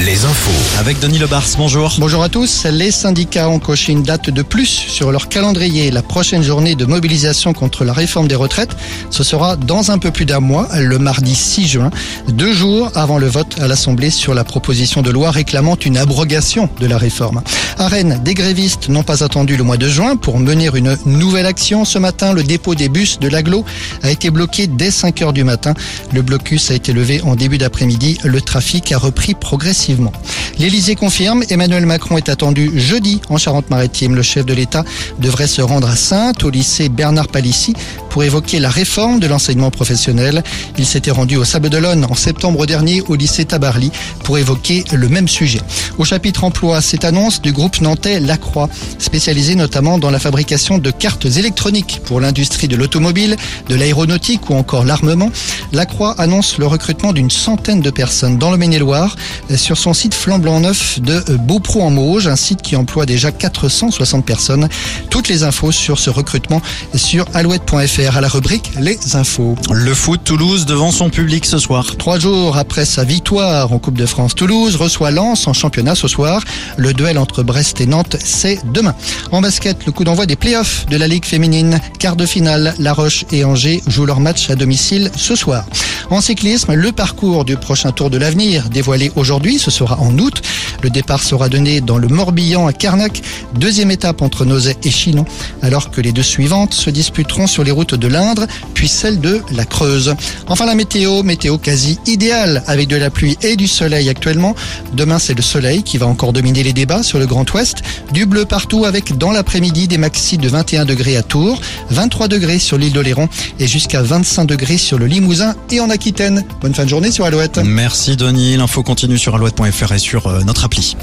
Les infos. Avec Denis Lebars, bonjour. Bonjour à tous. Les syndicats ont coché une date de plus sur leur calendrier. La prochaine journée de mobilisation contre la réforme des retraites, ce sera dans un peu plus d'un mois, le mardi 6 juin, deux jours avant le vote à l'Assemblée sur la proposition de loi réclamant une abrogation de la réforme. À Rennes, des grévistes n'ont pas attendu le mois de juin pour mener une nouvelle action. Ce matin, le dépôt des bus de l'aglo a été bloqué dès 5 heures du matin. Le blocus a été levé en début d'après-midi. Le trafic a repris progressivement. L'Élysée confirme, Emmanuel Macron est attendu jeudi en Charente-Maritime. Le chef de l'État devrait se rendre à Sainte, au lycée Bernard Palissy, pour évoquer la réforme de l'enseignement professionnel. Il s'était rendu au Sable d'Olonne en septembre dernier au lycée Tabarly pour évoquer le même sujet. Au chapitre emploi, cette annonce du groupe nantais Lacroix, spécialisé notamment dans la fabrication de cartes électroniques pour l'industrie de l'automobile, de l'aéronautique ou encore l'armement. Lacroix annonce le recrutement d'une centaine de personnes dans le Maine-et-Loire sur son site flambant neuf de Beaupro en Mauge, un site qui emploie déjà 460 personnes. Toutes les infos sur ce recrutement sur alouette.fr à la rubrique Les infos. Le foot Toulouse devant son public ce soir. Trois jours après sa victoire en Coupe de France, Toulouse reçoit Lens en championnat ce soir. Le duel entre Brest et Nantes, c'est demain. En basket, le coup d'envoi des playoffs de la Ligue féminine. Quart de finale, La Roche et Angers jouent leur match à domicile ce soir. En cyclisme, le parcours du prochain Tour de l'avenir dévoilé aujourd'hui, ce sera en août. Le départ sera donné dans le Morbihan à Carnac, deuxième étape entre Nozay et Chinon, alors que les deux suivantes se disputeront sur les routes de l'Indre, puis celle de la Creuse. Enfin la météo, météo quasi idéale avec de la pluie et du soleil actuellement. Demain c'est le soleil qui va encore dominer les débats sur le Grand Ouest. Du bleu partout avec dans l'après-midi des maxis de 21 degrés à Tours, 23 degrés sur l'île d'Oléron et jusqu'à 25 degrés sur le Limousin et en Aquitaine. Bonne fin de journée sur Alouette. Merci Denis. L'info continue alouette.fr et sur euh, notre appli.